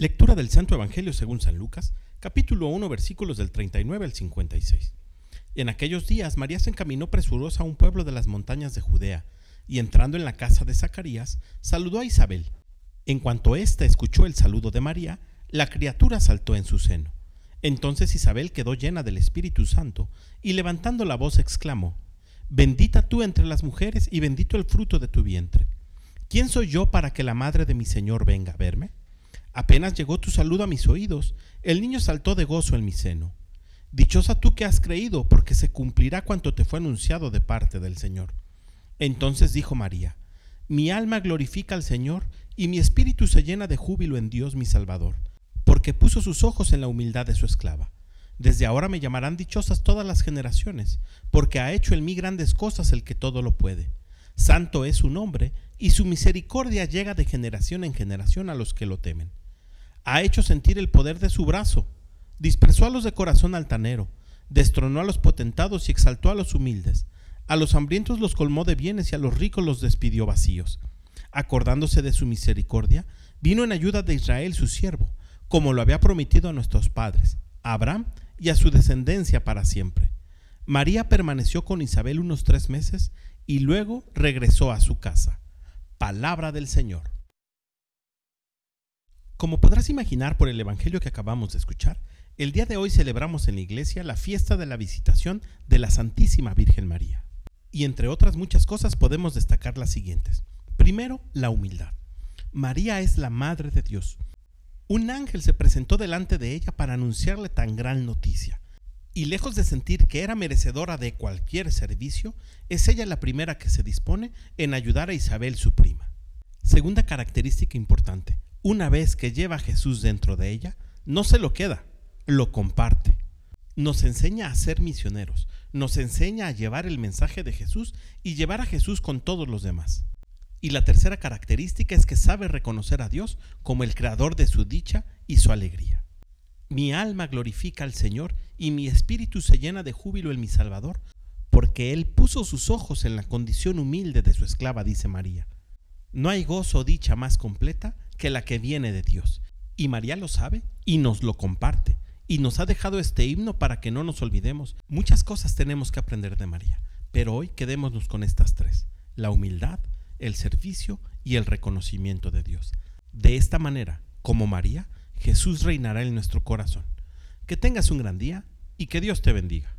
Lectura del Santo Evangelio según San Lucas, capítulo 1, versículos del 39 al 56. En aquellos días María se encaminó presurosa a un pueblo de las montañas de Judea, y entrando en la casa de Zacarías, saludó a Isabel. En cuanto ésta escuchó el saludo de María, la criatura saltó en su seno. Entonces Isabel quedó llena del Espíritu Santo, y levantando la voz exclamó, Bendita tú entre las mujeres y bendito el fruto de tu vientre. ¿Quién soy yo para que la madre de mi Señor venga a verme? Apenas llegó tu saludo a mis oídos, el niño saltó de gozo en mi seno. Dichosa tú que has creído, porque se cumplirá cuanto te fue anunciado de parte del Señor. Entonces dijo María, Mi alma glorifica al Señor, y mi espíritu se llena de júbilo en Dios mi Salvador, porque puso sus ojos en la humildad de su esclava. Desde ahora me llamarán dichosas todas las generaciones, porque ha hecho en mí grandes cosas el que todo lo puede. Santo es su nombre, y su misericordia llega de generación en generación a los que lo temen ha hecho sentir el poder de su brazo, dispersó a los de corazón altanero, destronó a los potentados y exaltó a los humildes, a los hambrientos los colmó de bienes y a los ricos los despidió vacíos. Acordándose de su misericordia, vino en ayuda de Israel su siervo, como lo había prometido a nuestros padres, a Abraham y a su descendencia para siempre. María permaneció con Isabel unos tres meses y luego regresó a su casa. Palabra del Señor. Como podrás imaginar por el Evangelio que acabamos de escuchar, el día de hoy celebramos en la iglesia la fiesta de la visitación de la Santísima Virgen María. Y entre otras muchas cosas podemos destacar las siguientes. Primero, la humildad. María es la Madre de Dios. Un ángel se presentó delante de ella para anunciarle tan gran noticia. Y lejos de sentir que era merecedora de cualquier servicio, es ella la primera que se dispone en ayudar a Isabel su prima. Segunda característica importante, una vez que lleva a Jesús dentro de ella, no se lo queda, lo comparte. Nos enseña a ser misioneros, nos enseña a llevar el mensaje de Jesús y llevar a Jesús con todos los demás. Y la tercera característica es que sabe reconocer a Dios como el creador de su dicha y su alegría. Mi alma glorifica al Señor y mi espíritu se llena de júbilo en mi Salvador, porque Él puso sus ojos en la condición humilde de su esclava, dice María. No hay gozo o dicha más completa que la que viene de Dios. Y María lo sabe y nos lo comparte. Y nos ha dejado este himno para que no nos olvidemos. Muchas cosas tenemos que aprender de María, pero hoy quedémonos con estas tres. La humildad, el servicio y el reconocimiento de Dios. De esta manera, como María, Jesús reinará en nuestro corazón. Que tengas un gran día y que Dios te bendiga.